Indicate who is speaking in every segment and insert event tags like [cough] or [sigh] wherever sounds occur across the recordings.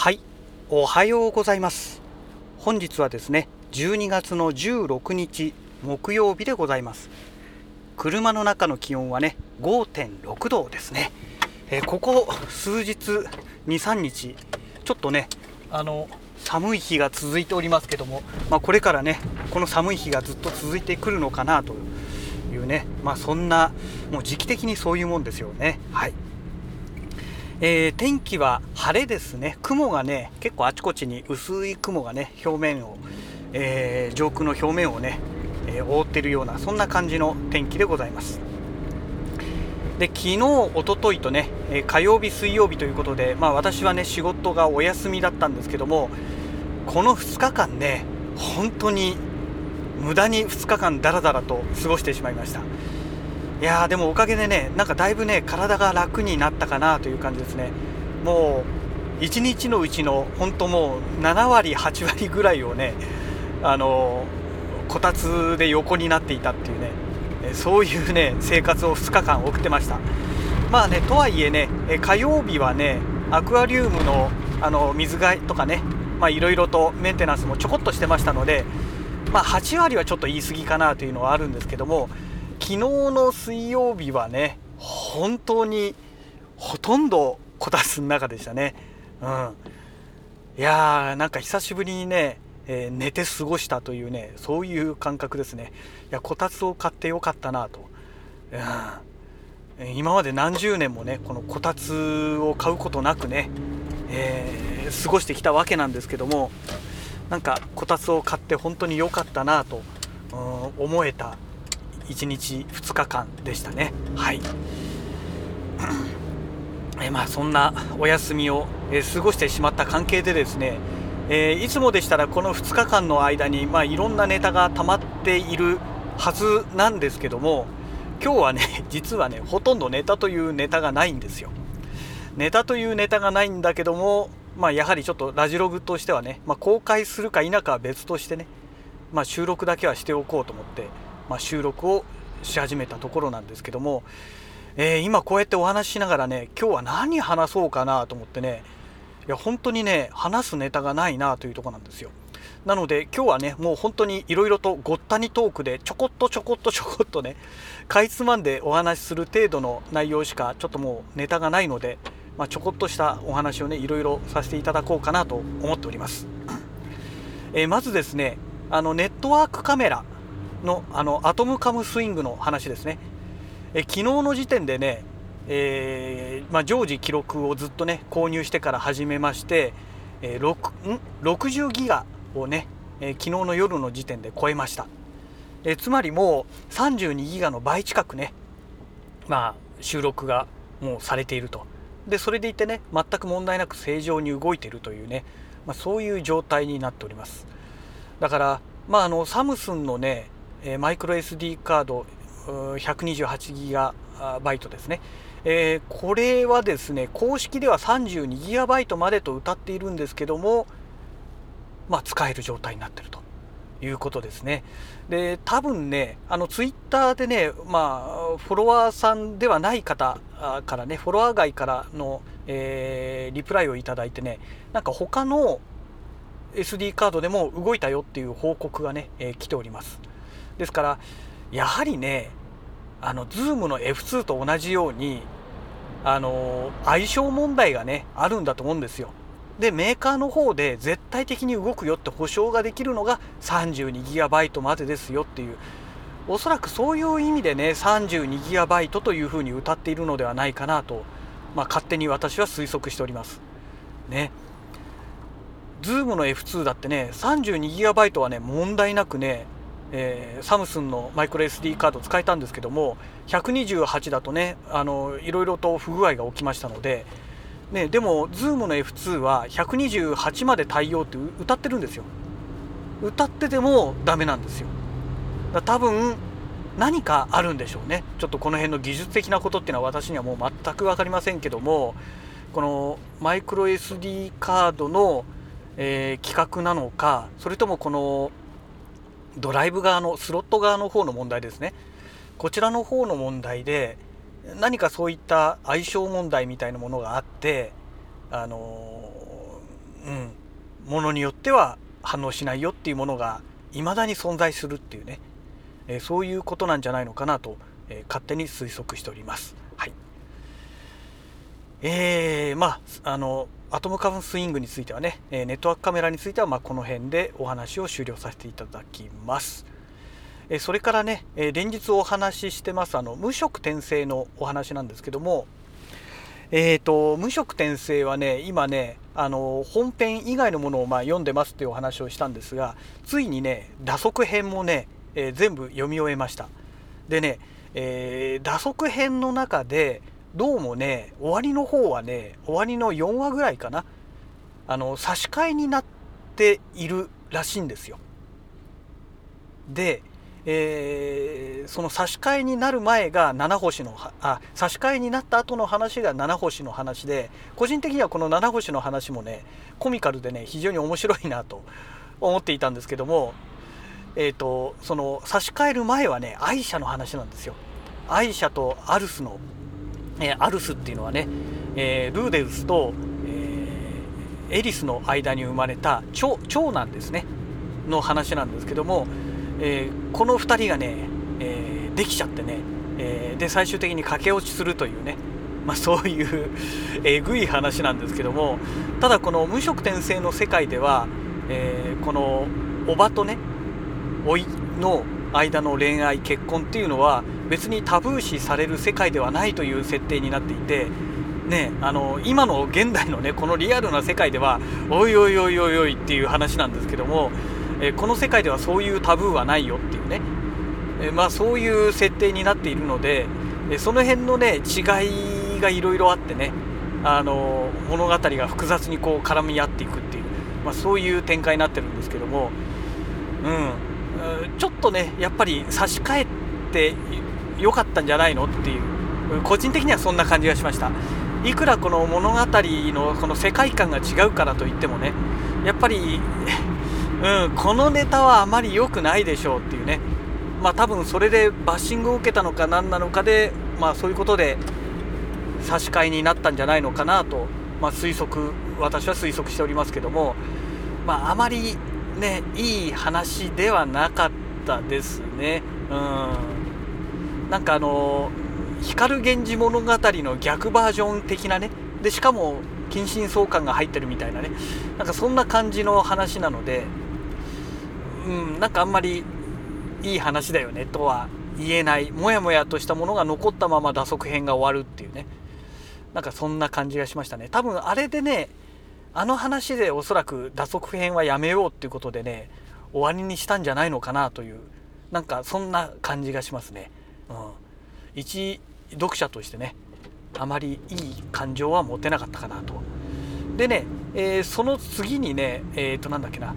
Speaker 1: はいおはようございます。本日はですね12月の16日木曜日でございます。車の中の気温はね5.6度ですね、えー、ここ数日23日ちょっとねあの寒い日が続いておりますけども、まあ、これからねこの寒い日がずっと続いてくるのかなというねまあそんなもう時期的にそういうもんですよね。はい。えー、天気は晴れですね、雲がね、結構あちこちに薄い雲がね、表面を、えー、上空の表面をね、えー、覆っているような、そんな感じの天気でございます。で昨日、おとといとね、え火曜日、水曜日ということで、まあ、私はね、仕事がお休みだったんですけども、この2日間ね、本当に無駄に2日間だらだらと過ごしてしまいました。いやーでもおかげでねなんかだいぶね体が楽になったかなという感じですね。もう1日のうちの本当もう7割8割ぐらいをねあのこたつで横になっていたっていうねそういうね生活を2日間送ってました。まあねとはいえね火曜日はねアクアリウムのあの水替えとかねいろいろとメンテナンスもちょこっとしてましたのでまあ8割はちょっと言い過ぎかなというのはあるんですけども昨日の水曜日はね本当にほとんどこたつの中でしたね。うん。いやーなんか久しぶりにね、えー、寝て過ごしたというねそういう感覚ですね。いやこたつを買ってよかったなと、うん、今まで何十年もねこのこたつを買うことなくね、えー、過ごしてきたわけなんですけどもなんかこたつを買って本当に良かったなと、うん、思えた1日2日間でしたね。はい。[clears throat] えまあそんなお休みを、え過ごしてしまった関係でですね、えー、いつもでしたらこの2日間の間に、まあ、いろんなネタが溜まっているはずなんですけども今日はね [laughs] 実はねほとんどネタというネタがないんですよ。ネタというネタがないんだけどもまあやはりちょっとラジログとしてはね、まあ、公開するか否かは別としてね、ま、収録だけはしておこうと思ってまあ、収録をし始めたところなんですけども、えー、今こうやってお話ししながらね今日は何話そうかなと思ってねいや本当にね話すネタがないなというとこなんですよ。なので今日はねもう本当にいろいろとごったにトークでちょこっとちょこっとちょこっとねかいつまんでお話しする程度の内容しかちょっともうネタがないので、まあ、ちょこっとしたお話をねいろいろさせていただこうかなと思っております、えー、まずですねあのネットワークカメラ。のあのアトムカムスイングの話ですね。え昨日の時点でね、えー、まあ、常時記録をずっとね購入してから始めまして、えー、ん？60ギガをね、えー、昨日の夜の時点で超えました。えつまりもう32ギガの倍近くね、まあ、収録がもうされていると。でそれでいてね全く問題なく正常に動いているというね、まあ、そういう状態になっております。だからまあ、あのサムスンのねえマイクロ SD カード 128GB ですね、えー、これはですね公式では 32GB までと歌っているんですけども、まあ、使える状態になっていると。いうことですね。で多分ねあのツイッターでね、まあ、フォロワーさんではない方からねフォロワー外からの、えー、リプライをいただいてねなんか他の SD カードでも動いたよっていう報告がね、えー、来ております。ですからやはりねあの Zoom の F2 と同じようにあの相性問題がねあるんだと思うんですよ。でメーカーの方で絶対的に動くよって保証ができるのが 32GB までですよっていうおそらくそういう意味でね 32GB というふうに歌っているのではないかなと、まあ、勝手に私は推測しております。ね。Zoom の F2 だってね 32GB はね問題なくねえー、サムスンのマイクロ SD カード使えたんですけども128だとねあのいろいろと不具合が起きましたので、ね、でも Zoom の F2 は128まで対応って歌ってるんですよ。歌っててもダメなんですよ。だ多分何かあるんでしょうね。ちょっとこの辺の技術的なことっていうのは私にはもう全く分かりませんけどもこのマイクロ SD カードの、えー、規格なのかそれともこのドライブ側のスロット側の方の問題ですねこちらの方の問題で何かそういった相性問題みたいなものがあってあのうんものによっては反応しないよっていうものが未だに存在するっていうね、えそういうことなんじゃないのかなと、え勝手に推測しております。えー、まああのアトムカムスイングについてはね、ネットワークカメラについてはまこの辺でお話を終了させていただきます。それからね、連日お話ししてますあの無色転生のお話なんですけども、えーと、無色転生はね今ねあの本編以外のものをまあ読んでますっていうお話をしたんですがついにね打足編もね、えー、全部読み終えましたでね、えー、打足編の中でどうもね終わりの方はね終わりの4話ぐらいかなあの差し替えになっているらしいんですよ。で、えー、その差し替えになる前が七星のあ差し替えになった後の話が七星の話で個人的にはこの七星の話もねコミカルでね非常に面白いなと思っていたんですけども、えーと、その差し替える前はね愛車の話なんですよ。愛車とアルスのえアルスっていうのはね、えルーデウスと、えエリスの間に生まれた長長男ですね。の話なんですけども、えこの2人がね、えできちゃってね、えで最終的に駆け落ちするというねまあ、そういう [laughs] えぐい話なんですけどもただこの無色転生の世界では、え、このおばとね老いの間の恋愛結婚っていうのは別にタブー視される世界ではないという設定になっていて、ね、あの今の現代のねこのリアルな世界ではおいおいおいおいおいっていう話なんですけども、えこの世界ではそういうタブーはないよっていうね、えまあ、そういう設定になっているので、えその辺のね違いがいろいろあってねあの物語が複雑にこう絡み合っていくっていう、まあ、そういう展開になってるんですけども、うん、ちょっとねやっぱり差し替えて良かったんじゃないの？っていう。個人的にはそんな感じがしました。いくらこの物語のこの世界観が違うからといってもねやっぱり、[laughs] うん、このネタはあまり良くないでしょうっていうね。まあ多分それでバッシングを受けたのか何なのかでまあそういうことで差し替えになったんじゃないのかなと、まあ、推測私は推測しておりますけども。まああまりねいい話ではなかったですね。うん。なんかあの光源氏物語の逆バージョン的なね。でしかも近親相関が入ってるみたいなね。なんかそんな感じの話なのでうんなんかあんまりいい話だよねとは言えない。もやもやとしたものが残ったまま打足編が終わるっていうね。なんかそんな感じがしましたね。多分あれでねあの話でおそらく打足編はやめようっていうことでね終わりにしたんじゃないのかなというなんかそんな感じがしますね。うん、一読者としてねあまりいい感情は持てなかったかなと。でね、えー、その次にねえっ、ー、となんだっけな、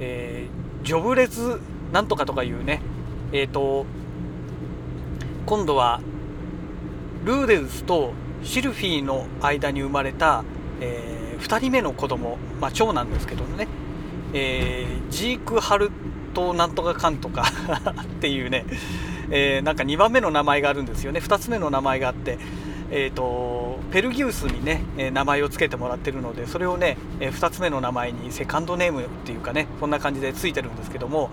Speaker 1: えー、ジョブレスなんとかとかいうねえっ、と今度はルーデウスとシルフィーの間に生まれた、え2人目の子供、まあ、長男ですけどね、えー、ジーク・ハルトなんとかかんとか [laughs] っていうね、えー、なんか2番目の名前があるんですよね。2つ目の名前があって、えーと、ペルギウスにね名前を付けてもらってるのでそれをね2つ目の名前にセカンドネームっていうかねこんな感じで付いてるんですけども、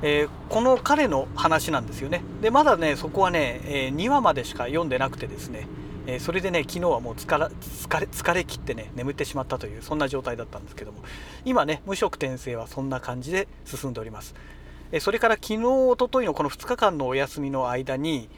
Speaker 1: えー、この彼の話なんですよね。でまだねそこはね、え2話までしか読んでなくてですねえそれでね昨日はもう疲れ疲れ疲れ切ってね眠ってしまったというそんな状態だったんですけども今ね無色転生はそんな感じで進んでおります、それから昨日おとといのこの2日間のお休みの間に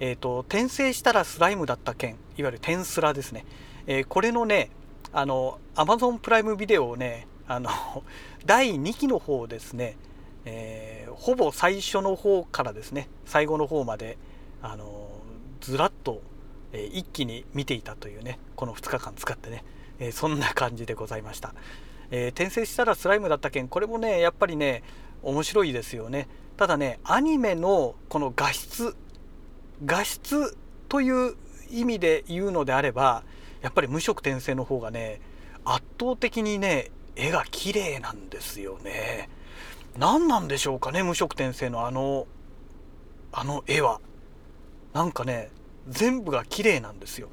Speaker 1: えーと、転生したらスライムだった件いわゆる転スラですね、えー、これのねあの Amazon プライムビデオをねあの [laughs] 第2期の方ですね、えー、ほぼ最初の方からですね最後の方まであのずらっとえ一気に見ていたというねこの2日間使ってね、えそんな感じでございました、え、転生したらスライムだった件これもねやっぱりね面白いですよね。ただねアニメのこの画質画質という意味で言うのであればやっぱり無色転生の方がね圧倒的にね絵が綺麗なんですよね。何なんでしょうかね無色転生のあのあの絵は。なんかね全部が綺麗なんですよ。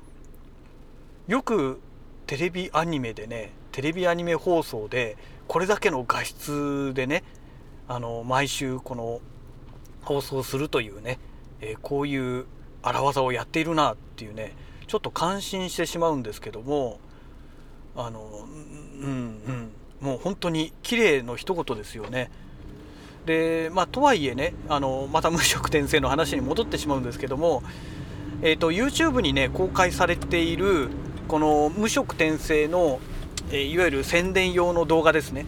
Speaker 1: よくテレビアニメでねテレビアニメ放送でこれだけの画質でねあの毎週この放送するというね、えー、こういう荒技をやっているなっていうねちょっと感心してしまうんですけどもあのうんうんもう本当に綺麗の一言ですよね。でまあとはいえねあのまた無色転生の話に戻ってしまうんですけども、えーと、YouTube にね公開されているこの無色転生の、えー、いわゆる宣伝用の動画ですね、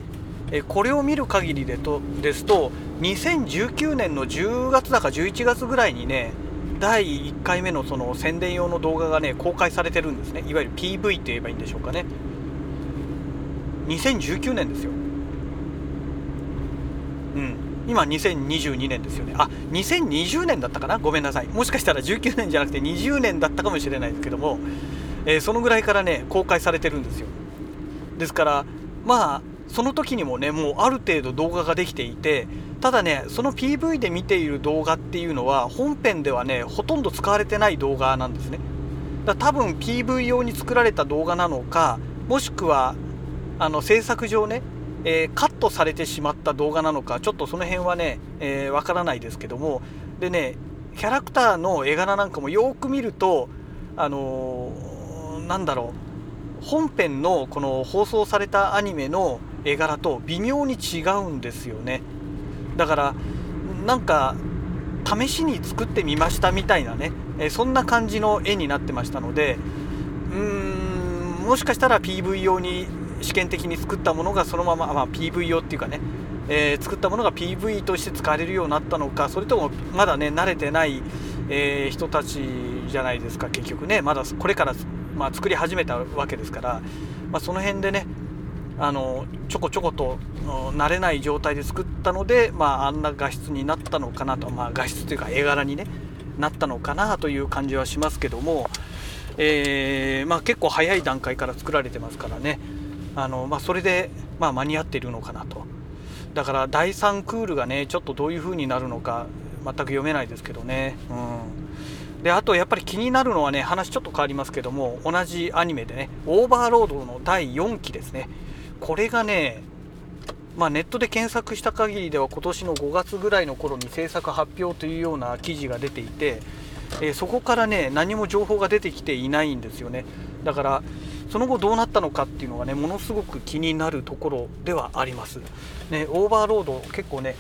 Speaker 1: え、これを見る限りでとですと2019年の10月だか11月ぐらいにね第1回目のその宣伝用の動画がね公開されてるんですね。いわゆる PV って言えばいいんでしょうかね。2019年ですよ。うん。今2022年ですよね。あ2020年だったかな？ごめんなさい。もしかしたら19年じゃなくて20年だったかもしれないですけども、えー、そのぐらいからね公開されてるんですよ。ですからまあその時にもねもうある程度動画ができていてただねその PV で見ている動画っていうのは本編ではねほとんど使われてない動画なんですね。だ多分 PV 用に作られた動画なのかもしくはあの制作上ね、えー、カットされてしまった動画なのかちょっとその辺はねわ、えー、からないですけども。でねキャラクターの絵柄なんかもよく見るとあのー、なんだろう本編のこの放送されたアニメの絵柄と微妙に違うんですよね。だからなんか試しに作ってみましたみたいなね、えそんな感じの絵になってましたのでうーんもしかしたら PV 用に試験的に作ったものがそのまま、まあ、PV 用っていうかね、えー、作ったものが PV として使われるようになったのかそれともまだね慣れてない、えー、人たちじゃないですか結局ね。まだこれから、まあ、作り始めたわけですから、まあ、その辺でねあのちょこちょこと慣れない状態で作ったので、まあ、あんな画質になったのかなと、まあ、画質というか絵柄に、ね、なったのかなという感じはしますけども、えー、まあ、結構早い段階から作られてますからね。あの、まあ、それで、ま、間に合っているのかなと。だから第3クールがねちょっとどういう風になるのか全く読めないですけどね。うん。であとやっぱり気になるのはね話ちょっと変わりますけども同じアニメでねオーバーロードの第4期ですね。これがねまあ、ネットで検索した限りでは今年の5月ぐらいの頃に制作発表というような記事が出ていて、えー、そこからね何も情報が出てきていないんですよねだからその後どうなったのかっていうのがねものすごく気になるところではあります。ね、オーバーロード結構ね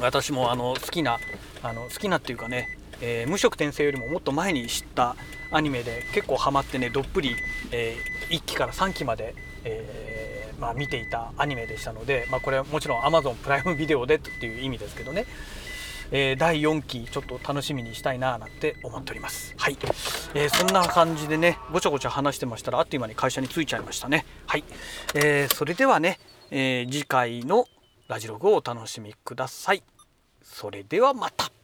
Speaker 1: 私もあの好きなあの好きなっていうかね、えー、無色転生よりももっと前に知ったアニメで結構ハマってねどっぷり、えー、1期から3期まで、えー、まあ、見ていたアニメでしたので、まあ、これはもちろん Amazon プライムビデオでっていう意味ですけどね。えー、第4期ちょっと楽しみにしたいななんて思っております。はい、えー、そんな感じでねごちゃごちゃ話してましたらあっという間に会社に着いちゃいましたね。はい、えー、それではね、え次回のラジログをお楽しみください。それではまた。